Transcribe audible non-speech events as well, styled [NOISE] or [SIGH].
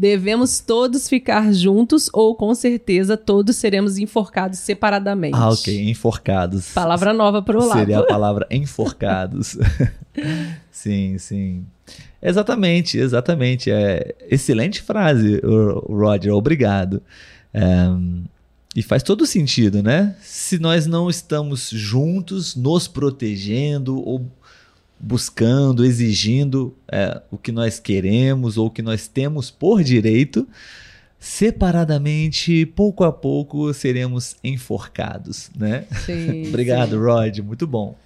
Devemos todos ficar juntos ou com certeza todos seremos enforcados separadamente. Ah, ok, enforcados. Palavra nova para o lado. Seria a [LAUGHS] palavra enforcados. [LAUGHS] sim, sim. Exatamente, exatamente. É excelente frase, Roger. Obrigado. É, e faz todo sentido, né? Se nós não estamos juntos, nos protegendo ou buscando, exigindo é, o que nós queremos ou o que nós temos por direito, separadamente, pouco a pouco, seremos enforcados, né? Sim, [LAUGHS] Obrigado, sim. Rod. Muito bom.